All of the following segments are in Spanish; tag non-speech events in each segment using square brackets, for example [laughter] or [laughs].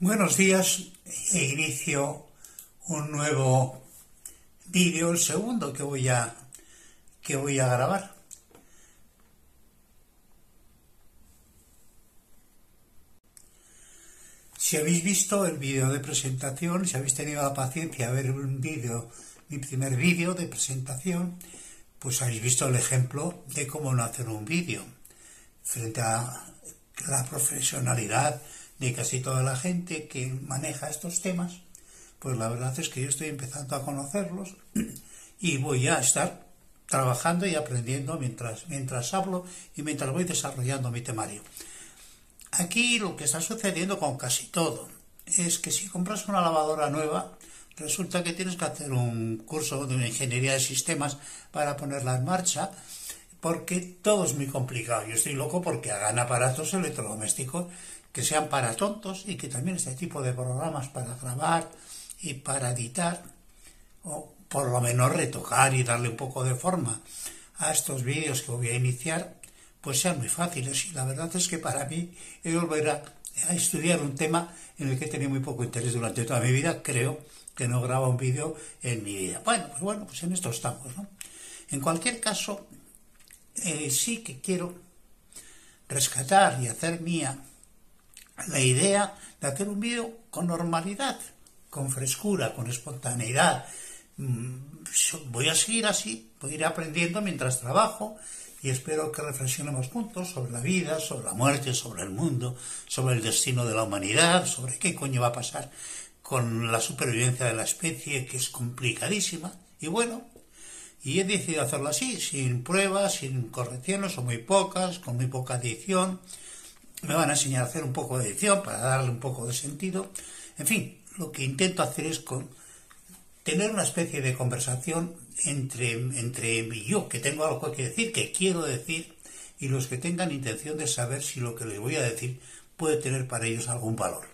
Buenos días e inicio un nuevo vídeo, el segundo que voy a que voy a grabar. Si habéis visto el vídeo de presentación, si habéis tenido la paciencia de ver un vídeo, mi primer vídeo de presentación, pues habéis visto el ejemplo de cómo no hacer un vídeo frente a la profesionalidad de casi toda la gente que maneja estos temas, pues la verdad es que yo estoy empezando a conocerlos [clears throat] y voy a estar trabajando y aprendiendo mientras, mientras hablo y mientras voy desarrollando mi temario. Aquí lo que está sucediendo con casi todo es que si compras una lavadora nueva, resulta que tienes que hacer un curso de ingeniería de sistemas para ponerla en marcha, porque todo es muy complicado. Yo estoy loco porque hagan aparatos electrodomésticos que sean para tontos y que también este tipo de programas para grabar y para editar, o por lo menos retocar y darle un poco de forma a estos vídeos que voy a iniciar, pues sean muy fáciles. Y la verdad es que para mí he volver a, estudiar un tema en el que he tenido muy poco interés durante toda mi vida. Creo que no grabo un vídeo en mi vida. Bueno, pues bueno, pues en esto estamos, ¿no? En cualquier caso, eh, sí que quiero rescatar y hacer mía la idea de hacer un vídeo con normalidad, con frescura, con espontaneidad. Mm, voy a seguir así, voy a ir aprendiendo mientras trabajo y espero que reflexionemos juntos sobre la vida, sobre la muerte, sobre el mundo, sobre el destino de la humanidad, sobre qué coño va a pasar con la supervivencia de la especie, que es complicadísima. Y bueno, y he decidido hacerlo así, sin pruebas, sin correcciones o muy pocas, con muy poca edición me van a enseñar a hacer un poco de edición para darle un poco de sentido. En fin, lo que intento hacer es con, tener una especie de conversación entre, entre yo, que tengo algo que decir, que quiero decir, y los que tengan intención de saber si lo que les voy a decir puede tener para ellos algún valor.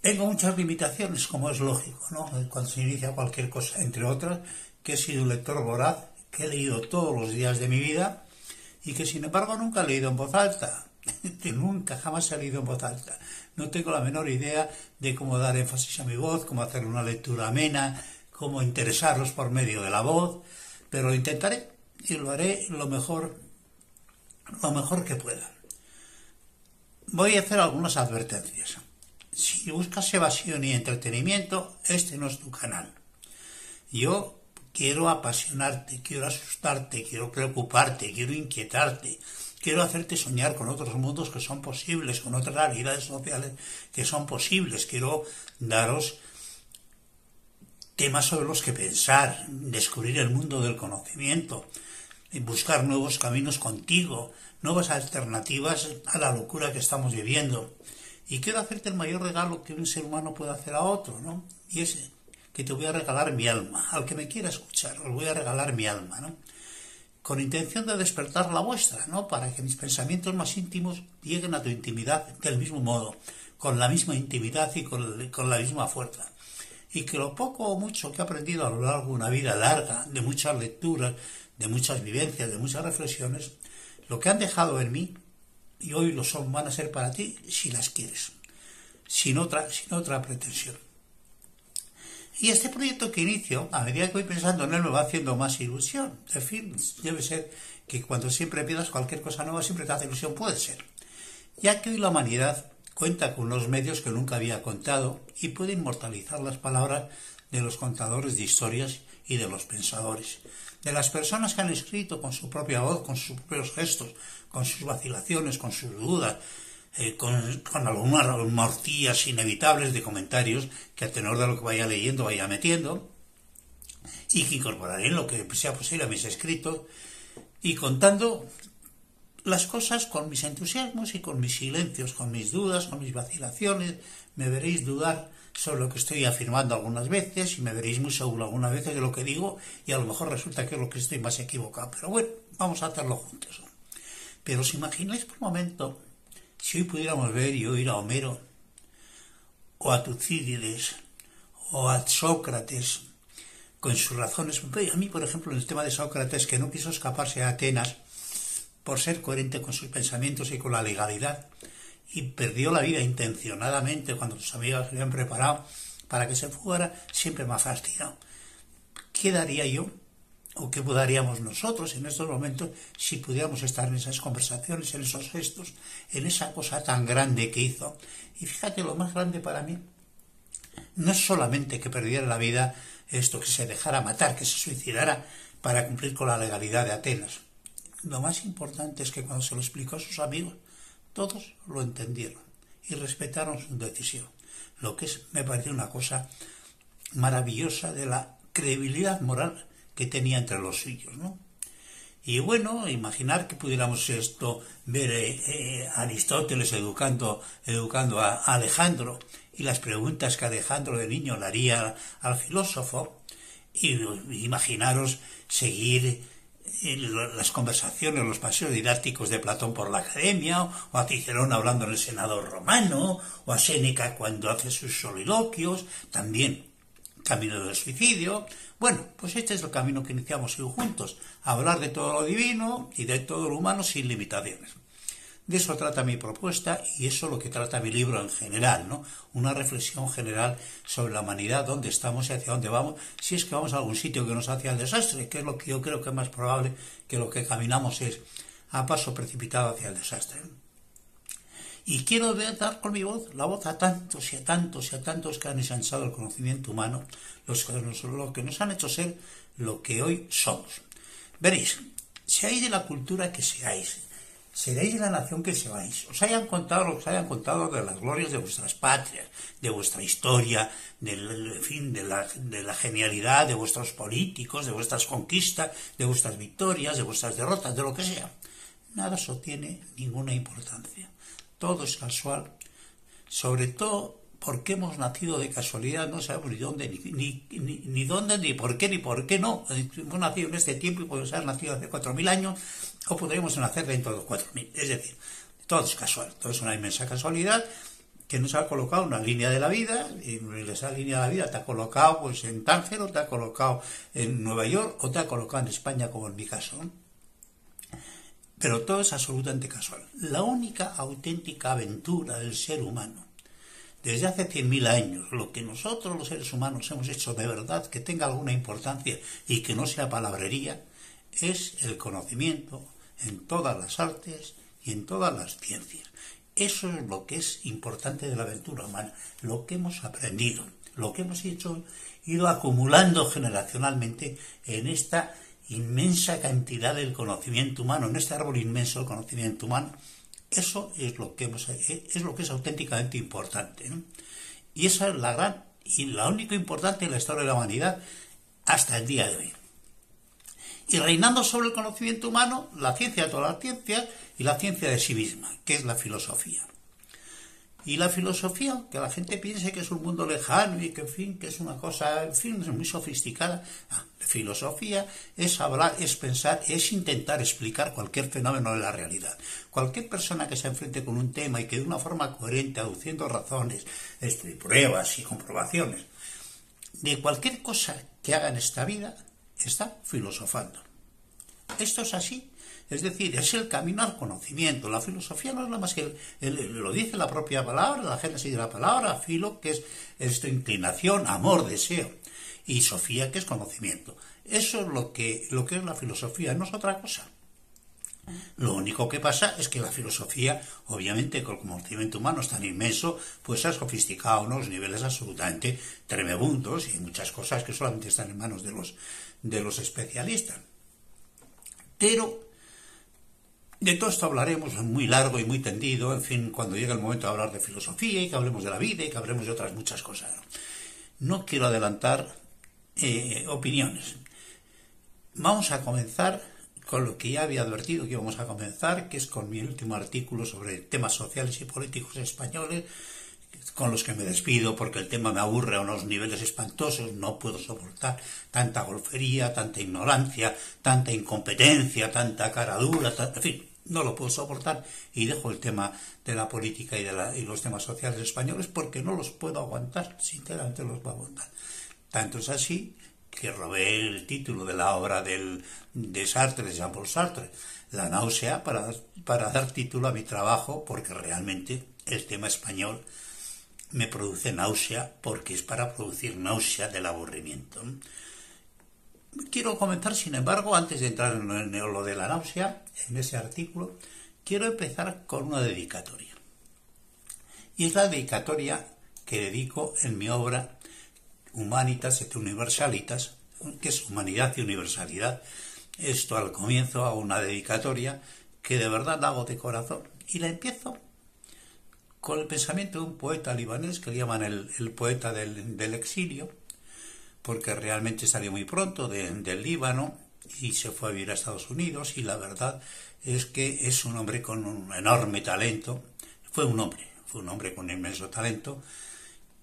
Tengo muchas limitaciones, como es lógico, ¿no? Cuando se inicia cualquier cosa, entre otras, que he sido un lector voraz, que he leído todos los días de mi vida y que sin embargo nunca he leído en voz alta [laughs] que nunca jamás he leído en voz alta. No tengo la menor idea de cómo dar énfasis a mi voz, cómo hacer una lectura amena, cómo interesarlos por medio de la voz, pero lo intentaré y lo haré lo mejor, lo mejor que pueda. Voy a hacer algunas advertencias. Si buscas evasión y entretenimiento, este no es tu canal. Yo quiero apasionarte, quiero asustarte, quiero preocuparte, quiero inquietarte, Quiero hacerte soñar con otros mundos que son posibles, con otras realidades sociales que son posibles. Quiero daros temas sobre los que pensar, descubrir el mundo del conocimiento, buscar nuevos caminos contigo, nuevas alternativas a la locura que estamos viviendo. Y quiero hacerte el mayor regalo que un ser humano puede hacer a otro, ¿no? Y ese, que te voy a regalar mi alma. Al que me quiera escuchar, os voy a regalar mi alma, ¿no? Con intención de despertar la vuestra, ¿no? Para que mis pensamientos más íntimos lleguen a tu intimidad del mismo modo, con la misma intimidad y con, la misma fuerza. Y que lo poco o mucho que he aprendido a lo largo de una vida larga, de muchas lecturas, de muchas vivencias, de muchas reflexiones, lo que han dejado en mí, y hoy lo son, van a ser para ti si las quieres, sin otra, sin otra pretensión. Y este proyecto que inicio, a medida que voy pensando en él, me va haciendo más ilusión. En fin, debe ser que cuando siempre pidas cualquier cosa nueva, siempre te hace ilusión. Puede ser. Ya que hoy la humanidad cuenta con unos medios que nunca había contado y puede inmortalizar las palabras de los contadores de historias y de los pensadores, de las personas que han escrito con su propia voz, con sus propios gestos, con sus vacilaciones, con sus dudas, eh, con, algunas morcillas inevitables de comentarios que a tenor de lo que vaya leyendo vaya metiendo y que incorporaré en lo que sea posible a mis escritos y contando las cosas con mis entusiasmos y con mis silencios, con mis dudas, con mis vacilaciones. Me veréis dudar sobre lo que estoy afirmando algunas veces y me veréis muy seguro algunas veces de lo que digo y a lo mejor resulta que es lo que estoy más equivocado. Pero bueno, vamos a hacerlo juntos. Pero os imagináis por un momento si hoy pudiéramos ver y oír a Homero, o a Tucídides, o a Sócrates, con sus razones. A mí, por ejemplo, en el tema de Sócrates, que no quiso escaparse a Atenas por ser coherente con sus pensamientos y con la legalidad, y perdió la vida intencionadamente cuando sus amigas se habían preparado para que se fugara, siempre me ha fastidiado. ¿Qué daría yo o qué daríamos nosotros en estos momentos si pudiéramos estar en esas conversaciones, en esos gestos, en esa cosa tan grande que hizo? Y fíjate, lo más grande para mí no es solamente que perdiera la vida esto, que se dejara matar, que se suicidara para cumplir con la legalidad de Atenas. Lo más importante es que cuando se lo explicó a sus amigos, todos lo entendieron y respetaron su decisión. Lo que es, me parece una cosa maravillosa de la credibilidad moral que tenía entre los suyos, ¿no? Y bueno, imaginar que pudiéramos esto ver eh, eh, a Aristóteles educando, educando a, Alejandro y las preguntas que Alejandro de niño le haría al filósofo, y imaginaros seguir las conversaciones, los paseos didácticos de Platón por la academia, o a Cicerón hablando en el Senado romano, o a Séneca cuando hace sus soliloquios, también camino del suicidio. Bueno, pues este es el camino que iniciamos juntos, hablar de todo lo divino y de todo lo humano sin limitaciones. De eso trata mi propuesta y eso es lo que trata mi libro en general, ¿no? Una reflexión general sobre la humanidad, dónde estamos y hacia dónde vamos, si es que vamos a algún sitio que nos hace al desastre, que es lo que yo creo que es más probable que lo que caminamos es a paso precipitado hacia el desastre. Y quiero dar con mi voz la voz a tantos y a tantos y a tantos que han ensanchado el conocimiento humano, los que nos, lo que nos han hecho ser lo que hoy somos. Veréis, hay de la cultura que seáis, seréis la nación que seáis. Os hayan contado, os hayan contado de las glorias de vuestras patrias, de vuestra historia, del fin, de de la genialidad de vuestros políticos, de vuestras conquistas, de vuestras victorias, de vuestras derrotas, de lo que sea. Nada eso tiene ninguna importancia. Todo es casual. Sobre todo porque hemos nacido de casualidad, no sabemos ni dónde, ni, ni, ni, dónde, ni por qué, ni por qué no. Hemos nacido en este tiempo y podemos haber nacido hace 4.000 años o podríamos nacer dentro de los 4.000. Es decir, todo es casual, todo es una inmensa casualidad que nos ha colocado una línea de la vida y esa línea de la vida te ha colocado pues en Tánger o te ha colocado en Nueva York o te ha colocado en España como en mi caso. Pero todo es absolutamente casual. La única auténtica aventura del ser humano desde hace 100.000 años, lo que nosotros los seres humanos hemos hecho de verdad que tenga alguna importancia y que no sea palabrería, es el conocimiento en todas las artes y en todas las ciencias. Eso es lo que es importante de la aventura humana, lo que hemos aprendido, lo que hemos hecho, ido acumulando generacionalmente en esta inmensa cantidad del conocimiento humano, en este árbol inmenso del conocimiento humano, eso es lo que, es, lo que es auténticamente importante. Y esa es la gran y la única importante en la historia de la humanidad hasta el día de hoy. Y reinando sobre el conocimiento humano, la ciencia de todas las ciencias y la ciencia de sí misma, que es la filosofía. Y la filosofía, que la gente piense que es un mundo lejano y que, en fin, que es una cosa, muy sofisticada. Ah, la filosofía es hablar, es pensar, es intentar explicar cualquier fenómeno de la realidad. Cualquier persona que se enfrente con un tema y que de una forma coherente, aduciendo razones, este, pruebas y comprobaciones, de cualquier cosa que haga en esta vida, está filosofando. Esto es así es decir, es el camino al conocimiento. La filosofía no es nada más que, lo dice la propia palabra, la génesis de la palabra, filo, que es esto, inclinación, amor, deseo. Y sofía, que es conocimiento. Eso es lo que, lo que es la filosofía, no es otra cosa. Lo único que pasa es que la filosofía, obviamente, con el conocimiento humano es tan inmenso, pues ha sofisticado unos niveles absolutamente tremebundos y muchas cosas que solamente están en manos de los, de los especialistas. Pero de todo esto hablaremos muy largo y muy tendido, en fin, cuando llegue el momento de hablar de filosofía y que hablemos de la vida y que hablemos de otras muchas cosas. No quiero adelantar eh, opiniones. Vamos a comenzar con lo que ya había advertido que íbamos a comenzar, que es con mi último artículo sobre temas sociales y políticos españoles, con los que me despido porque el tema me aburre a unos niveles espantosos, no puedo soportar tanta golfería, tanta ignorancia, tanta incompetencia, tanta cara dura, en fin, no lo puedo soportar y dejo el tema de la política y, de los temas sociales españoles porque no los puedo aguantar, sinceramente los puedo aguantar. Tanto es así que robé el título de la obra del, de Sartre, de Jean-Paul Sartre, La náusea, para dar título a mi trabajo porque realmente el tema español me produce náusea porque es para producir náusea del aburrimiento. Quiero comenzar, sin embargo, antes de entrar en lo de la náusea, en ese artículo, quiero empezar con una dedicatoria. Y es la dedicatoria que dedico en mi obra Humanitas et Universalitas, que es Humanidad y Universalidad. Esto al comienzo hago una dedicatoria que de verdad hago de corazón y la empiezo con el pensamiento de un poeta libanés que le llaman el, poeta del, exilio, porque realmente salió muy pronto del Líbano y se fue a vivir a Estados Unidos y la verdad es que es un hombre con un enorme talento, fue un hombre, fue un hombre con inmenso talento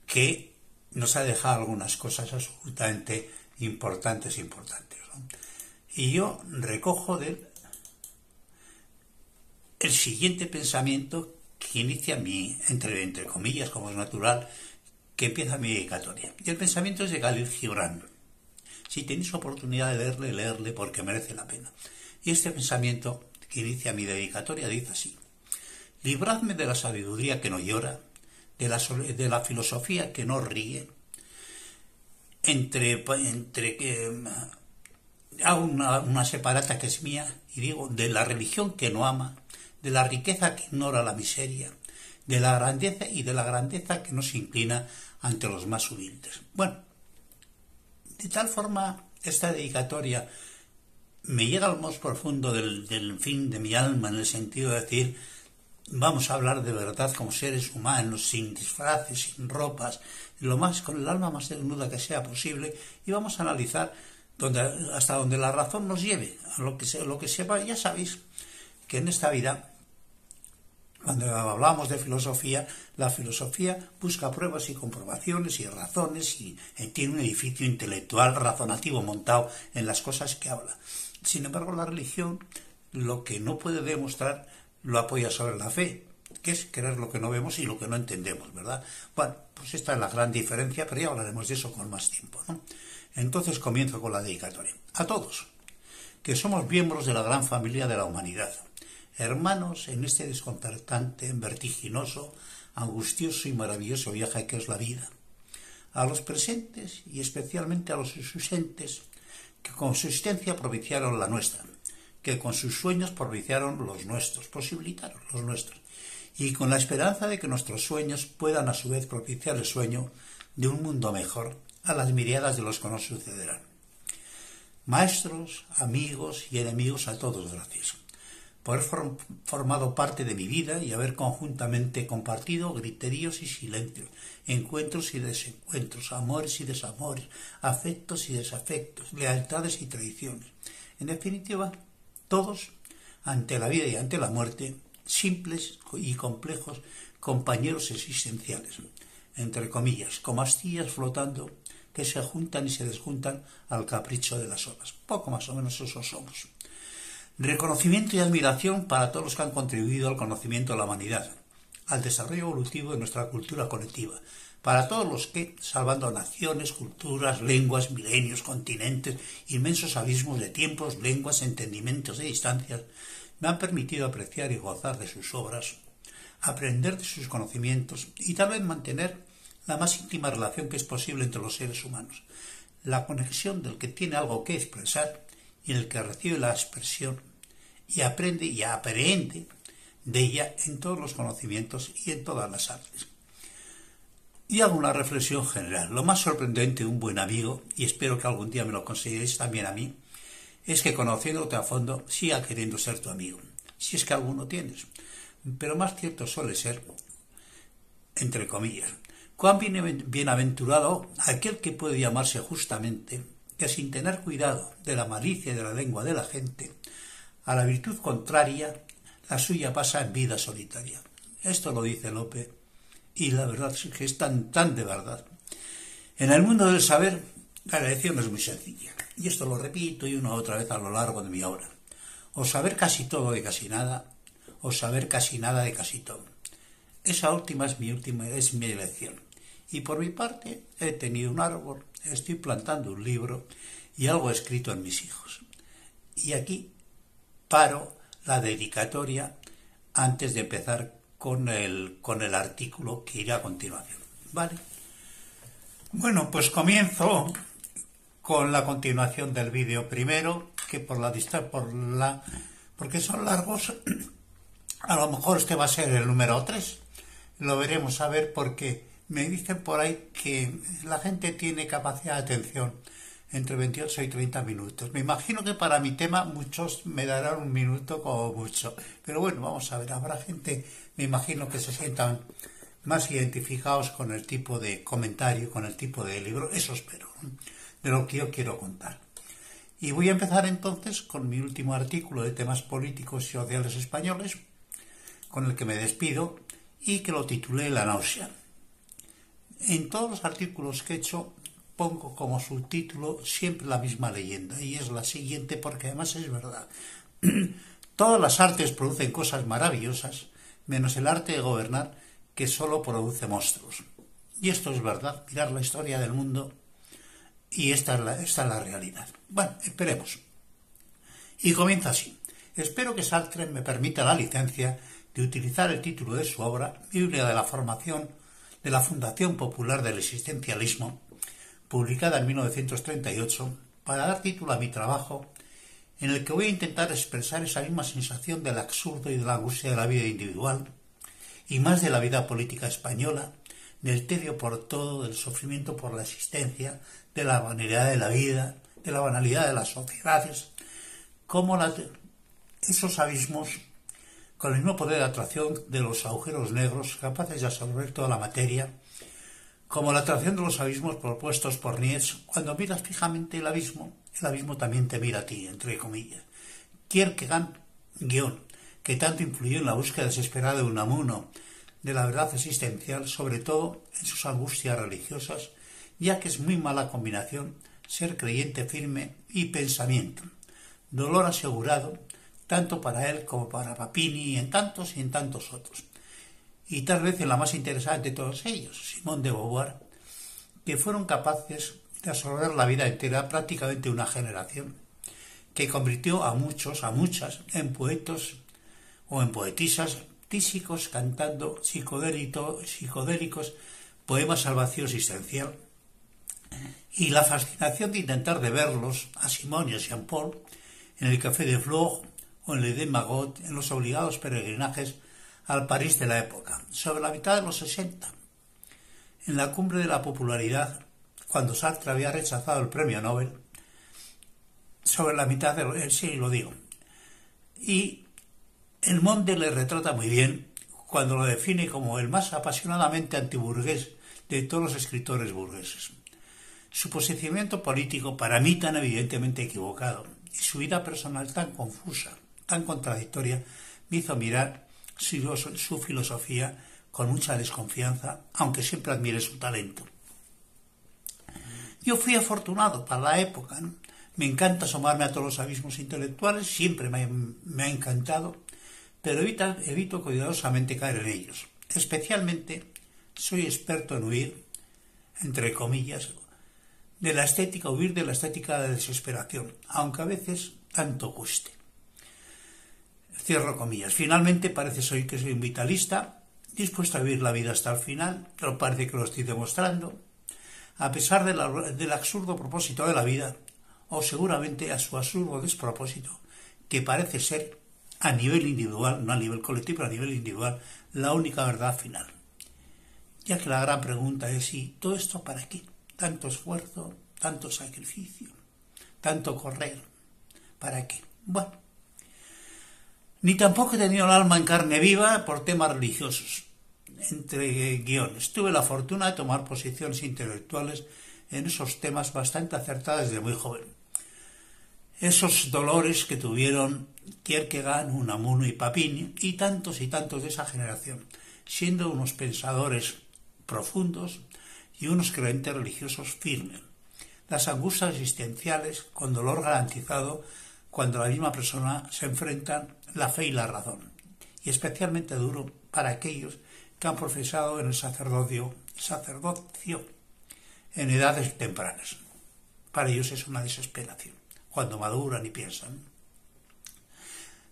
que nos ha dejado algunas cosas absolutamente importantes, importantes. Y yo recojo del el siguiente pensamiento que inicia mi, entre, entre comillas, como es natural, que empieza mi dedicatoria. Y el pensamiento es de Galil Gibran. Si tenéis oportunidad de leerle, leerle porque merece la pena. Y este pensamiento que inicia mi dedicatoria dice así. Libradme de la sabiduría que no llora, de la, filosofía que no ríe, entre, entre eh, hago una, una separata que es mía y digo de la religión que no ama, de la riqueza que ignora la miseria, de la grandeza y de la grandeza que no se inclina ante los más humildes. Bueno, de tal forma esta dedicatoria me llega al más profundo del, fin de mi alma en el sentido de decir vamos a hablar de verdad como seres humanos, sin disfraces, sin ropas, lo más con el alma más desnuda que sea posible y vamos a analizar donde, hasta donde la razón nos lleve, a lo que, se, lo que sepa, ya sabéis que en esta vida, cuando hablamos de filosofía, la filosofía busca pruebas y comprobaciones y razones y tiene un edificio intelectual razonativo montado en las cosas que habla. Sin embargo, la religión lo que no puede demostrar lo apoya sobre la fe, que es creer lo que no vemos y lo que no entendemos, ¿verdad? Bueno, pues esta es la gran diferencia, pero ya hablaremos de eso con más tiempo, ¿no? Entonces comienzo con la dedicatoria. A todos, que somos miembros de la gran familia de la humanidad, hermanos en este desconcertante, vertiginoso, angustioso y maravilloso viaje que es la vida. A los presentes y especialmente a los ausentes, que con su existencia propiciaron la nuestra, que con sus sueños propiciaron los nuestros, posibilitaron los nuestros, y con la esperanza de que nuestros sueños puedan a su vez propiciar el sueño de un mundo mejor a las miriadas de los que nos sucederán. Maestros, amigos y enemigos, a todos gracias por haber formado parte de mi vida y haber conjuntamente compartido griteríos y silencios, encuentros y desencuentros, amores y desamores, afectos y desafectos, lealtades y traiciones. En definitiva, todos, ante la vida y ante la muerte, simples y complejos compañeros existenciales, entre comillas, como astillas flotando que se juntan y se desjuntan al capricho de las olas. Poco más o menos eso somos. Reconocimiento y admiración para todos los que han contribuido al conocimiento de la humanidad, al desarrollo evolutivo de nuestra cultura colectiva, para todos los que, salvando naciones, culturas, lenguas, milenios, continentes, inmensos abismos de tiempos, lenguas, entendimientos y distancias, me han permitido apreciar y gozar de sus obras, aprender de sus conocimientos y tal vez mantener la más íntima relación que es posible entre los seres humanos, la conexión del que tiene algo que expresar y el que recibe la expresión y aprende y aprende de ella en todos los conocimientos y en todas las artes. Y hago una reflexión general. Lo más sorprendente de un buen amigo, y espero que algún día me lo consideréis también a mí, es que conociéndote a fondo siga queriendo ser tu amigo, si es que alguno tienes. Pero más cierto suele ser, entre comillas, cuán bienaventurado aquel que puede llamarse justamente que sin tener cuidado de la malicia y de la lengua de la gente, a la virtud contraria, la suya pasa en vida solitaria. Esto lo dice Lope, y la verdad es que es tan, tan de verdad. En el mundo del saber, la elección es muy sencilla, y esto lo repito y una otra vez a lo largo de mi obra. O saber casi todo de casi nada, o saber casi nada de casi todo. Esa última es mi última, es mi elección. Y por mi parte, he tenido un árbol, estoy plantando un libro y algo escrito en mis hijos. Y aquí paro la dedicatoria antes de empezar con el, con el artículo que irá a continuación. ¿Vale? Bueno, pues comienzo con la continuación del vídeo primero, que por la distancia, por la, porque son largos, [clears throat] a lo mejor este va a ser el número 3. Lo veremos a ver porque me dicen por ahí que la gente tiene capacidad de atención entre 28 y 30 minutos. Me imagino que para mi tema muchos me darán un minuto como mucho. Pero bueno, vamos a ver, habrá gente, me imagino que se sientan más identificados con el tipo de comentario, con el tipo de libro, eso espero, de lo que yo quiero contar. Y voy a empezar entonces con mi último artículo de temas políticos y sociales españoles, con el que me despido y que lo titulé La náusea. En todos los artículos que he hecho pongo como subtítulo siempre la misma leyenda y es la siguiente porque además es verdad. [clears throat] Todas las artes producen cosas maravillosas, menos el arte de gobernar que solo produce monstruos. Y esto es verdad, mirar la historia del mundo y esta es la, esta es la realidad. Bueno, esperemos. Y comienza así. Espero que Sartre me permita la licencia de utilizar el título de su obra, Biblia de la Formación de la Fundación Popular del Existencialismo, publicada en 1938, para dar título a mi trabajo, en el que voy a intentar expresar esa misma sensación del absurdo y de la angustia de la vida individual, y más de la vida política española, del tedio por todo, del sufrimiento por la existencia, de la banalidad de la vida, de la banalidad de las sociedades, como esos abismos con el mismo poder de atracción de los agujeros negros capaces de absorber toda la materia, como la atracción de los abismos propuestos por Nietzsche, cuando miras fijamente el abismo, el abismo también te mira a ti, entre comillas. Kierkegaard, guion, que tanto influyó en la búsqueda desesperada de un amuno de la verdad existencial, sobre todo en sus angustias religiosas, ya que es muy mala combinación ser creyente firme y pensamiento. Dolor asegurado, tanto para él como para Papini y en tantos y en tantos otros. Y tal vez en la más interesante de todos ellos, Simón de Beauvoir, que fueron capaces de absorber la vida entera prácticamente una generación, que convirtió a muchos, a muchas, en poetos o en poetisas tísicos cantando psicodélicos poemas al vacío existencial. Y la fascinación de intentar de verlos a Simón y a Jean-Paul en el Café de Flore o en Le Magot en los obligados peregrinajes al París de la época, sobre la mitad de los 60. En la cumbre de la popularidad, cuando Sartre había rechazado el premio Nobel, sobre la mitad del sí, lo digo. Y el Monde le retrata muy bien cuando lo define como el más apasionadamente antiburgués de todos los escritores burgueses. Su posicionamiento político, para mí tan evidentemente equivocado, y su vida personal tan confusa, tan contradictoria, me hizo mirar su, filosofía con mucha desconfianza, aunque siempre admire su talento. Yo fui afortunado para la época. Me encanta asomarme a todos los abismos intelectuales, siempre me, ha encantado pero evito cuidadosamente caer en ellos. Especialmente soy experto en huir, entre comillas, de la estética, huir de la estética de desesperación, aunque a veces tanto cueste. Cierro comillas. Finalmente parece que soy un vitalista, dispuesto a vivir la vida hasta el final, pero parece que lo estoy demostrando, a pesar del absurdo propósito de la vida, o seguramente a su absurdo despropósito, que parece ser a nivel individual, no a nivel colectivo, pero a nivel individual, la única verdad final. Ya que la gran pregunta es si todo esto para qué, tanto esfuerzo, tanto sacrificio, tanto correr, ¿para qué? Bueno, ni tampoco he tenido el alma en carne viva por temas religiosos, entre guiones. Tuve la fortuna de tomar posiciones intelectuales en esos temas bastante acertadas desde muy joven. Esos dolores que tuvieron Kierkegaard, Unamuno y Papini, y tantos y tantos de esa generación, siendo unos pensadores profundos y unos creyentes religiosos firmes. Las angustias existenciales con dolor garantizado cuando la misma persona se enfrentan la fe y la razón, y especialmente duro para aquellos que han profesado en el sacerdocio, en edades tempranas. Para ellos es una desesperación, cuando maduran y piensan.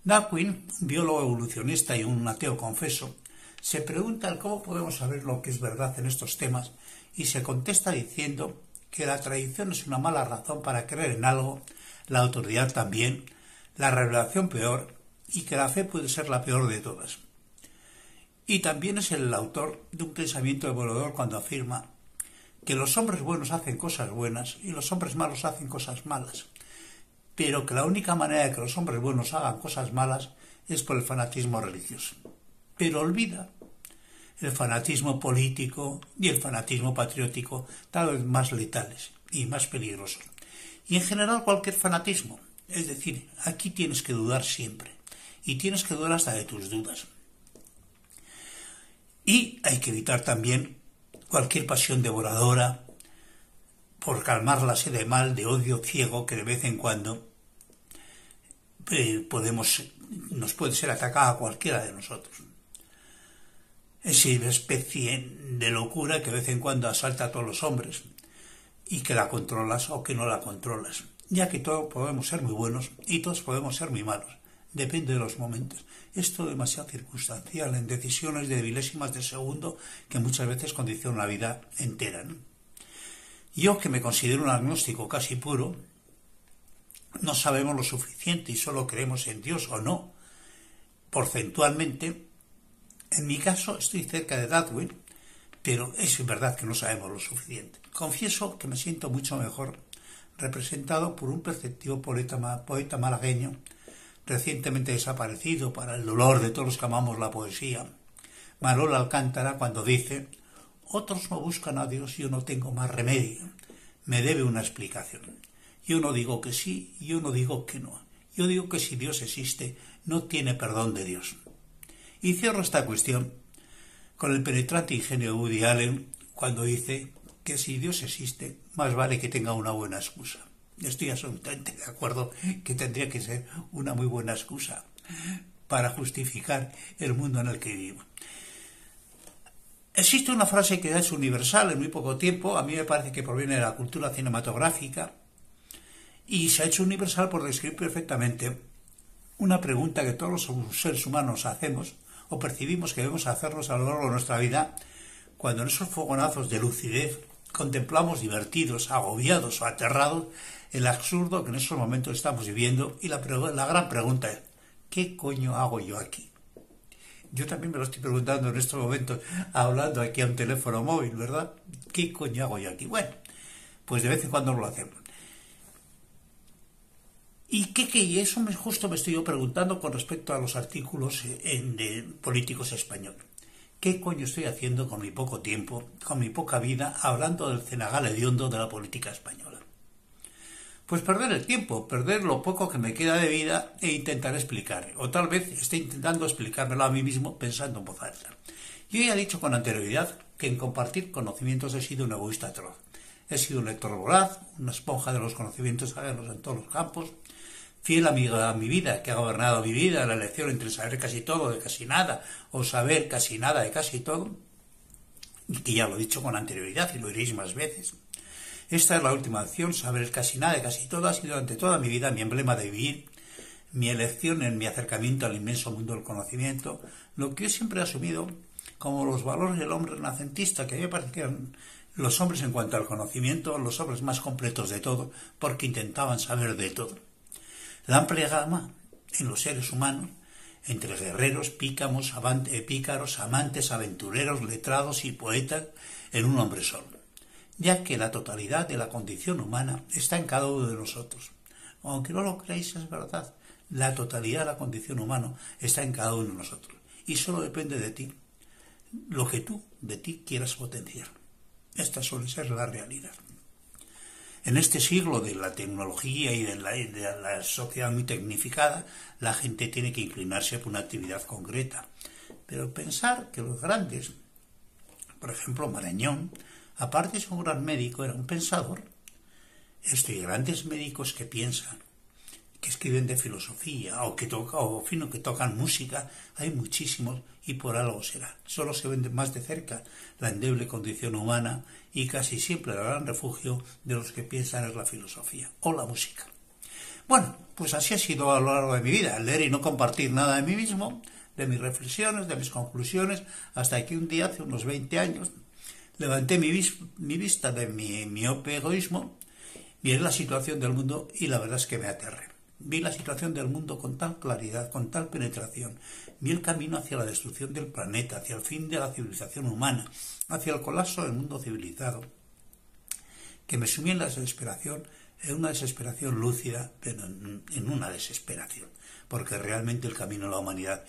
Darwin, un biólogo evolucionista y un ateo confeso, Se pregunta cómo podemos saber lo que es verdad en estos temas y se contesta diciendo que la tradición es una mala razón para creer en algo, la autoridad también, la revelación peor y que la fe puede ser la peor de todas. Y también es el autor de un pensamiento evaluador cuando afirma que los hombres buenos hacen cosas buenas y los hombres malos hacen cosas malas, pero que la única manera de que los hombres buenos hagan cosas malas es por el fanatismo religioso. Pero olvida el fanatismo político y el fanatismo patriótico, tal vez más letales y más peligrosos. Y en general cualquier fanatismo. Es decir, aquí tienes que dudar siempre. Y tienes que dudar hasta de tus dudas. Y hay que evitar también cualquier pasión devoradora por calmar la sed de mal, de odio ciego que de vez en cuando eh, podemos, nos puede ser atacada cualquiera de nosotros. Esa especie de locura que de vez en cuando asalta a todos los hombres y que la controlas o que no la controlas, ya que todos podemos ser muy buenos y todos podemos ser muy malos depende de los momentos. Esto demasiado circunstancial en decisiones de milésimas de segundo que muchas veces condicionan la vida entera. Yo, que me considero un agnóstico casi puro, no sabemos lo suficiente y solo creemos en Dios o no. Porcentualmente, en mi caso estoy cerca de Darwin, pero es verdad que no sabemos lo suficiente. Confieso que me siento mucho mejor representado por un perceptivo poeta, poeta malagueño recientemente desaparecido para el dolor de todos los que amamos la poesía, Marola Alcántara cuando dice, otros no buscan a Dios, yo no tengo más remedio, me debe una explicación. Yo no digo que sí, yo no digo que no. Yo digo que si Dios existe, no tiene perdón de Dios. Y cierro esta cuestión con el penetrante ingenio de Woody Allen cuando dice que si Dios existe, más vale que tenga una buena excusa. Estoy absolutamente de acuerdo que tendría que ser una muy buena excusa para justificar el mundo en el que vivo. Existe una frase que es universal en muy poco tiempo, a mí me parece que proviene de la cultura cinematográfica, y se ha hecho universal por describir perfectamente una pregunta que todos los seres humanos hacemos o percibimos que debemos hacernos a lo largo de nuestra vida cuando en esos fogonazos de lucidez contemplamos divertidos, agobiados o aterrados el absurdo que en esos momentos estamos viviendo y la, gran pregunta es, ¿qué coño hago yo aquí? Yo también me lo estoy preguntando en estos momentos, hablando aquí a un teléfono móvil, ¿verdad? ¿Qué coño hago yo aquí? Bueno, pues de vez en cuando lo hacemos. ¿Y qué, qué? Eso justo me estoy yo preguntando con respecto a los artículos en, de políticos españoles. ¿Qué coño estoy haciendo con mi poco tiempo, con mi poca vida, hablando del cenagal hediondo de la política española? Pues perder el tiempo, perder lo poco que me queda de vida e intentar explicar. O tal vez esté intentando explicármelo a mí mismo pensando en voz alta. Yo ya he dicho con anterioridad que en compartir conocimientos he sido un egoísta atroz. He sido un lector voraz, una esponja de los conocimientos ajenos en todos los campos, fiel amiga a mi vida, que ha gobernado mi vida, la elección entre saber casi todo de casi nada o saber casi nada de casi todo, y que ya lo he dicho con anterioridad y lo diréis más veces. Esta es la última acción, saber casi nada casi todo ha sido durante toda mi vida mi emblema de vivir, mi elección en mi acercamiento al inmenso mundo del conocimiento, lo que yo siempre he asumido como los valores del hombre renacentista, que a mí me eran los hombres en cuanto al conocimiento, los hombres más completos de todo, porque intentaban saber de todo. La amplia gama en los seres humanos, entre guerreros, pícamos, eh, pícaros, amantes, aventureros, letrados y poetas, en un hombre solo ya que la totalidad de la condición humana está en cada uno de nosotros. Aunque no lo creáis, es verdad. La totalidad de la condición humana está en cada uno de nosotros. Y solo depende de ti, lo que tú de ti quieras potenciar. Esta suele ser la realidad. En este siglo de la tecnología y de la, de la, sociedad muy tecnificada, la gente tiene que inclinarse por una actividad concreta. Pero pensar que los grandes, por ejemplo Marañón, Aparte de un gran médico, era un pensador. Estoy grandes médicos que piensan, que escriben de filosofía o que, toca, o, fino, que tocan música, hay muchísimos y por algo será. Solo se ven más de cerca la endeble condición humana y casi siempre el gran refugio de los que piensan es la filosofía o la música. Bueno, pues así ha sido a lo largo de mi vida, leer y no compartir nada de mí mismo, de mis reflexiones, de mis conclusiones, hasta que un día, hace unos 20 años, levanté mi, vista de mi miope egoísmo, vi la situación del mundo y la verdad es que me aterré. Vi la situación del mundo con tal claridad, con tal penetración. Vi el camino hacia la destrucción del planeta, hacia el fin de la civilización humana, hacia el colapso del mundo civilizado, que me sumí en la desesperación, en una desesperación lúcida, pero en una desesperación, porque realmente el camino de la humanidad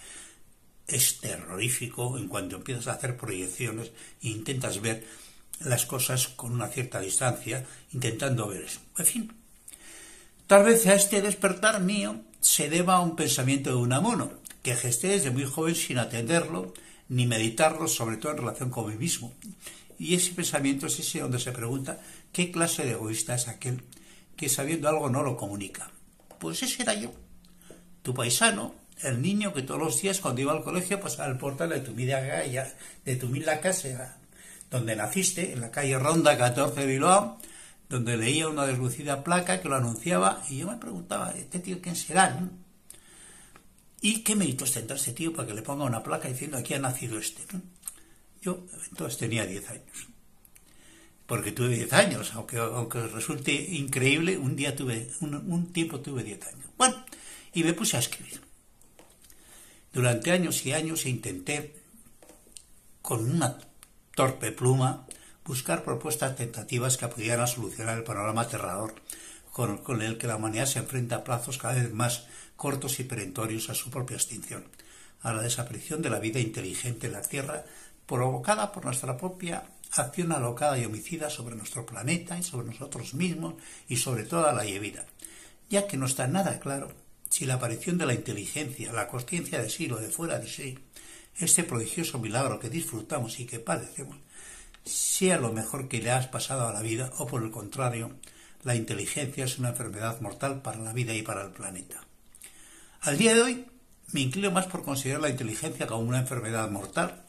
es terrorífico en cuanto empiezas a hacer proyecciones e intentas ver las cosas con una cierta distancia, intentando ver eso. En fin, tal vez a este despertar mío se deba a un pensamiento de Unamuno, que gesté desde muy joven sin atenderlo ni meditarlo, sobre todo en relación con mí mismo. Y ese pensamiento es ese donde se pregunta qué clase de egoísta es aquel que sabiendo algo no lo comunica. Pues ese era yo, tu paisano, el niño que todos los días cuando iba al colegio pasaba el portal de tu calle, de tu mila casa, donde naciste, en la calle Ronda 14 de Bilbao, donde leía una deslucida placa que lo anunciaba y yo me preguntaba, ¿este tío quién será? ¿Y qué méritos tendrá este tío para que le ponga una placa diciendo aquí ha nacido este? Yo entonces tenía 10 años. Porque tuve 10 años, aunque, aunque resulte increíble, un día tuve, un, un tiempo tuve 10 años. Bueno, y me puse a escribir. Durante años y años intenté, con una torpe pluma, buscar propuestas tentativas que pudieran solucionar el panorama aterrador con, el que la humanidad se enfrenta a plazos cada vez más cortos y perentorios a su propia extinción, a la desaparición de la vida inteligente en la Tierra, provocada por nuestra propia acción alocada y homicida sobre nuestro planeta y sobre nosotros mismos y sobre toda la vida, ya que no está nada claro si la aparición de la inteligencia, la conciencia de sí o de fuera de sí, este prodigioso milagro que disfrutamos y que padecemos, sea lo mejor que le has pasado a la vida o por el contrario, la inteligencia es una enfermedad mortal para la vida y para el planeta. Al día de hoy me inclino más por considerar la inteligencia como una enfermedad mortal,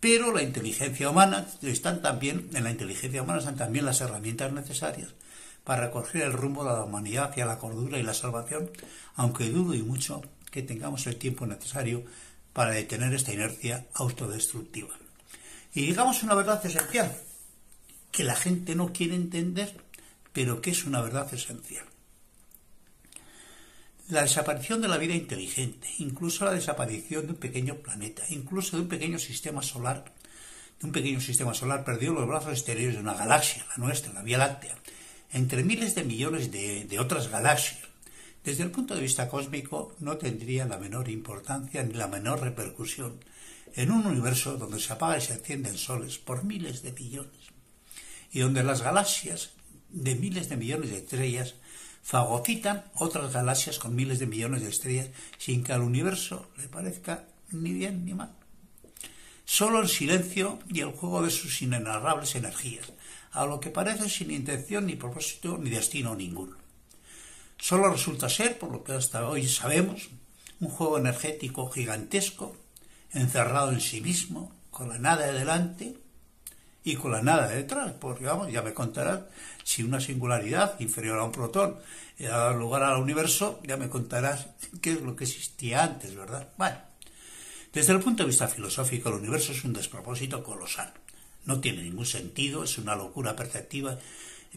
pero la inteligencia humana están también en la inteligencia humana están también las herramientas necesarias para recoger el rumbo de la humanidad hacia la cordura y la salvación, aunque dudo y mucho que tengamos el tiempo necesario para detener esta inercia autodestructiva. Y digamos una verdad esencial, que la gente no quiere entender, pero que es una verdad esencial. La desaparición de la vida inteligente, incluso la desaparición de un pequeño planeta, incluso de un pequeño sistema solar, de un pequeño sistema solar perdido los brazos exteriores de una galaxia, la nuestra, la Vía Láctea, entre miles de millones de, otras galaxias. Desde el punto de vista cósmico no tendría la menor importancia ni la menor repercusión en un universo donde se apaga y se encienden soles por miles de millones y donde las galaxias de miles de millones de estrellas fagocitan otras galaxias con miles de millones de estrellas sin que al universo le parezca ni bien ni mal. Solo el silencio y el juego de sus inenarrables energías, a lo que parece sin intención ni propósito ni destino ninguno. Solo resulta ser, por lo que hasta hoy sabemos, un juego energético gigantesco, encerrado en sí mismo, con la nada delante y con la nada detrás, porque vamos, ya me contarás, si una singularidad inferior a un protón ha dado lugar al universo, ya me contarás [laughs] qué es lo que existía antes, ¿verdad? Bueno, desde el punto de vista filosófico, el universo es un despropósito colosal. No tiene ningún sentido, es una locura perceptiva,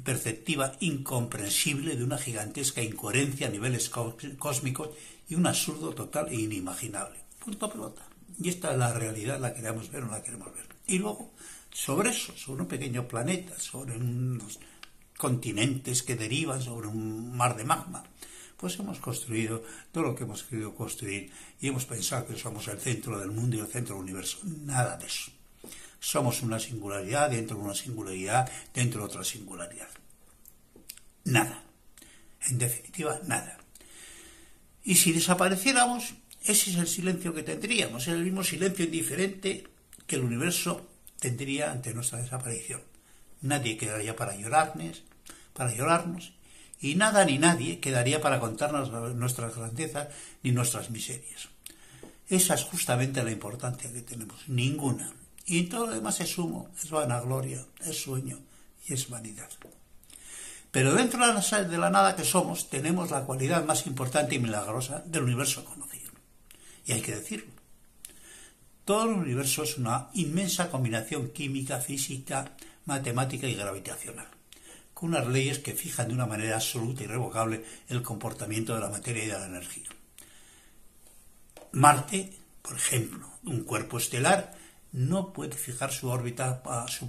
perceptiva incomprensible de una gigantesca incoherencia a niveles cósmicos y un absurdo total e inimaginable. Punto pelota. Y esta es la realidad, la queremos ver o no la queremos ver. Y luego, sobre eso, sobre un pequeño planeta, sobre unos continentes que derivan sobre un mar de magma, pues hemos construido todo lo que hemos querido construir y hemos pensado que somos el centro del mundo y el centro del universo. Nada de eso. Somos una singularidad dentro de una singularidad dentro de otra singularidad. Nada. En definitiva, nada. Y si desapareciéramos, ese es el silencio que tendríamos, el mismo silencio indiferente que el universo tendría ante nuestra desaparición. Nadie quedaría para llorarnos, para llorarnos, y nada ni nadie quedaría para contarnos nuestras grandezas ni nuestras miserias. Esa es justamente la importancia que tenemos, ninguna. Y todo lo demás es humo, es vanagloria, es sueño y es vanidad. Pero dentro de la nada que somos tenemos la cualidad más importante y milagrosa del universo conocido. y hay que decirlo. Todo el universo es una inmensa combinación química, física, matemática y gravitacional, con unas leyes que fijan de una manera absoluta y irrevocable el comportamiento de la materia y de la energía. Marte, por ejemplo, un cuerpo estelar, no puede fijar su órbita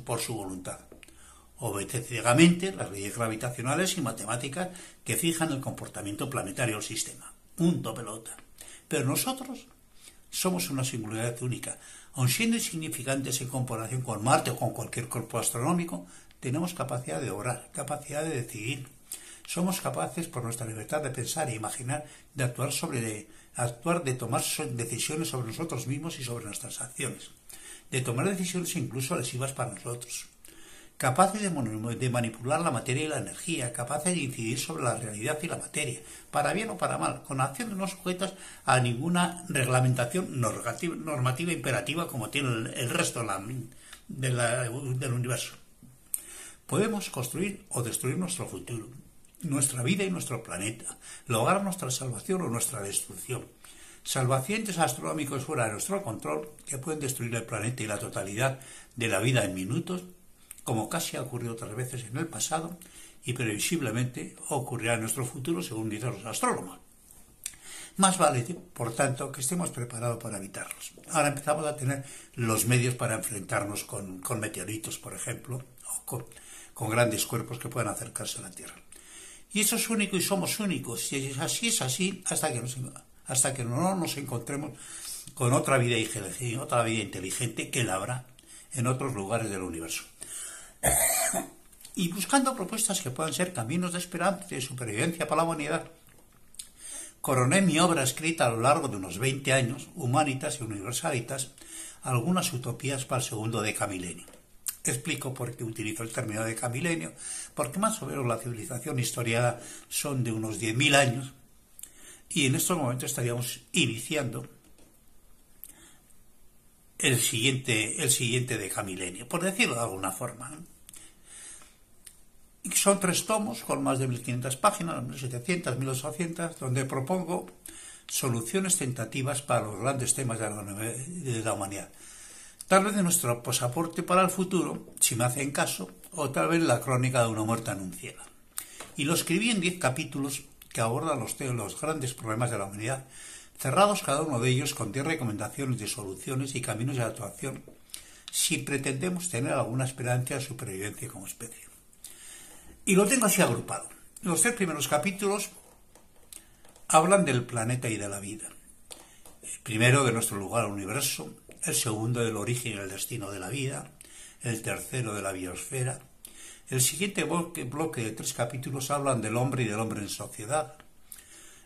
por su voluntad. Obedece ciegamente las leyes gravitacionales y matemáticas que fijan el comportamiento planetario del sistema. Punto pelota. Pero nosotros somos una singularidad única. Aun siendo insignificantes en comparación con Marte o con cualquier cuerpo astronómico, tenemos capacidad de obrar, capacidad de decidir. Somos capaces, por nuestra libertad de pensar e imaginar, de actuar sobre actuar, de tomar decisiones sobre nosotros mismos y sobre nuestras acciones, de tomar decisiones incluso lesivas para nosotros, capaces de, de, manipular la materia y la energía, capaces de incidir sobre la realidad y la materia, para bien o para mal, con acciones no sujetas a ninguna reglamentación normativa imperativa como tiene el, resto del universo. Podemos construir o destruir nuestro futuro, nuestra vida y nuestro planeta, lograr nuestra salvación o nuestra destrucción. Salvacientes astronómicos fuera de nuestro control que pueden destruir el planeta y la totalidad de la vida en minutos, como casi ha ocurrido otras veces en el pasado y previsiblemente ocurrirá en nuestro futuro, según dicen los astrónomos. Más vale, por tanto, que estemos preparados para evitarlos. Ahora empezamos a tener los medios para enfrentarnos con, meteoritos, por ejemplo, o con, con grandes cuerpos que puedan acercarse a la Tierra. Y eso es único y somos únicos. Y así es así hasta que, hasta que no nos encontremos con otra vida, otra vida inteligente que la habrá en otros lugares del universo. [coughs] y buscando propuestas que puedan ser caminos de esperanza y de supervivencia para la humanidad. Coroné mi obra escrita a lo largo de unos 20 años, Humanitas y Universalitas, algunas utopías para el segundo decamilenio. Explico por qué utilizo el término de camilenio, porque más o menos la civilización historiada son de unos 10.000 años y en estos momentos estaríamos iniciando el siguiente, el siguiente decamilenio, por decirlo de alguna forma. son tres tomos con más de 1.500 páginas, 1.700, 1.800, donde propongo soluciones tentativas para los grandes temas de la humanidad tal vez de nuestro pasaporte para el futuro, si me hacen caso, o tal vez la crónica de una muerte anunciada. Y lo escribí en diez capítulos que abordan los, los grandes problemas de la humanidad, cerrados cada uno de ellos con diez recomendaciones de soluciones y caminos de actuación, si pretendemos tener alguna esperanza de supervivencia como especie. Y lo tengo así agrupado. Los tres primeros capítulos hablan del planeta y de la vida. El primero de nuestro lugar al universo, el segundo del origen y el destino de la vida, el tercero de la biosfera. El siguiente bloque, de tres capítulos hablan del hombre y del hombre en sociedad,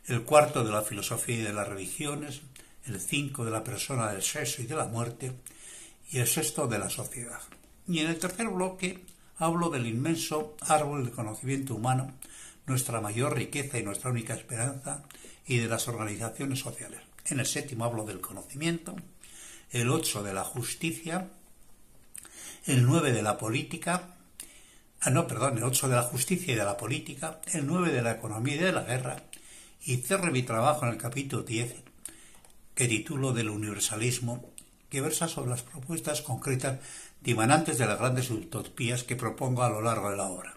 el cuarto de la filosofía y de las religiones, el cinco de la persona del sexo y de la muerte, y el sexto de la sociedad. Y en el tercer bloque hablo del inmenso árbol del conocimiento humano, nuestra mayor riqueza y nuestra única esperanza, y de las organizaciones sociales. En el séptimo hablo del conocimiento, el 8 de la justicia, el 9 de la política, ah, no, perdón, el 8 de la justicia y de la política, el 9 de la economía y de la guerra, y cierre mi trabajo en el capítulo 10, que titulo del universalismo, que versa sobre las propuestas concretas dimanantes de las grandes utopías que propongo a lo largo de la obra.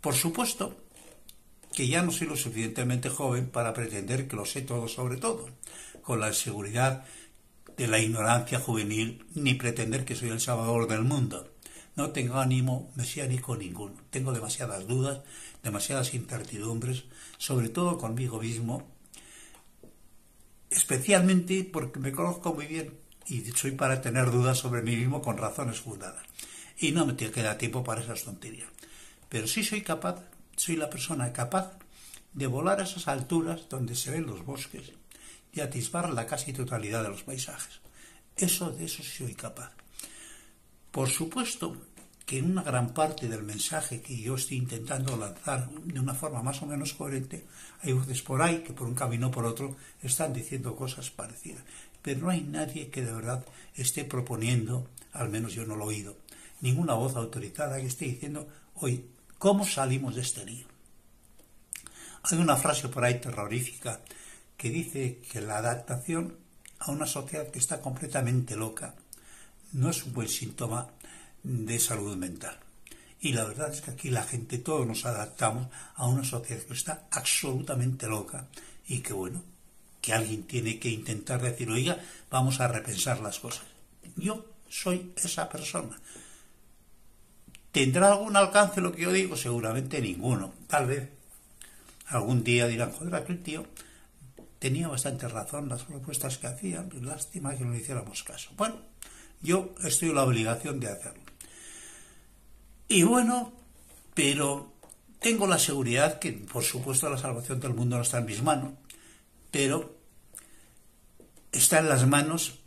Por supuesto que ya no soy lo suficientemente joven para pretender que lo sé todo sobre todo, con la seguridad de la ignorancia juvenil ni pretender que soy el salvador del mundo. No tengo ánimo mesiánico ninguno. Tengo demasiadas dudas, demasiadas incertidumbres, sobre todo conmigo mismo, especialmente porque me conozco muy bien y soy para tener dudas sobre mí mismo con razones fundadas. Y no me queda tiempo para esas tonterías. Pero sí soy capaz, soy la persona capaz de volar a esas alturas donde se ven los bosques y atisbar la casi totalidad de los paisajes. Eso de eso soy capaz. Por supuesto que en una gran parte del mensaje que yo estoy intentando lanzar de una forma más o menos coherente, hay voces por ahí que por un camino o por otro están diciendo cosas parecidas. Pero no hay nadie que de verdad esté proponiendo, al menos yo no lo he oído, ninguna voz autorizada que esté diciendo, hoy, ¿cómo salimos de este lío? Hay una frase por ahí terrorífica que dice que la adaptación a una sociedad que está completamente loca no es un buen síntoma de salud mental. Y la verdad es que aquí la gente, todos nos adaptamos a una sociedad que está absolutamente loca y que bueno, que alguien tiene que intentar decir, oiga, vamos a repensar las cosas. Yo soy esa persona. ¿Tendrá algún alcance lo que yo digo? Seguramente ninguno. Tal vez algún día dirán, joder, aquel tío tenía bastante razón las propuestas que hacía, lástima que no le hiciéramos caso. Bueno, yo estoy en la obligación de hacerlo. Y bueno, pero tengo la seguridad que, por supuesto, la salvación del mundo no está en mis manos, pero está en las manos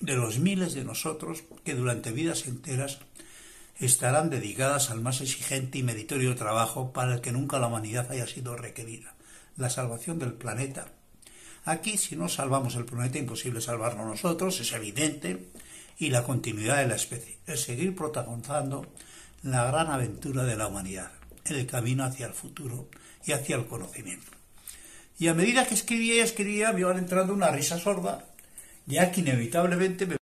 de los miles de nosotros que durante vidas enteras estarán dedicadas al más exigente y meritorio trabajo para el que nunca la humanidad haya sido requerida, la salvación del planeta. Aquí, si no salvamos el planeta, imposible salvarlo nosotros, es evidente, y la continuidad de la especie, es seguir protagonizando la gran aventura de la humanidad, el camino hacia el futuro y hacia el conocimiento. Y a medida que escribía y escribía, me iban entrando una risa sorda, ya que inevitablemente me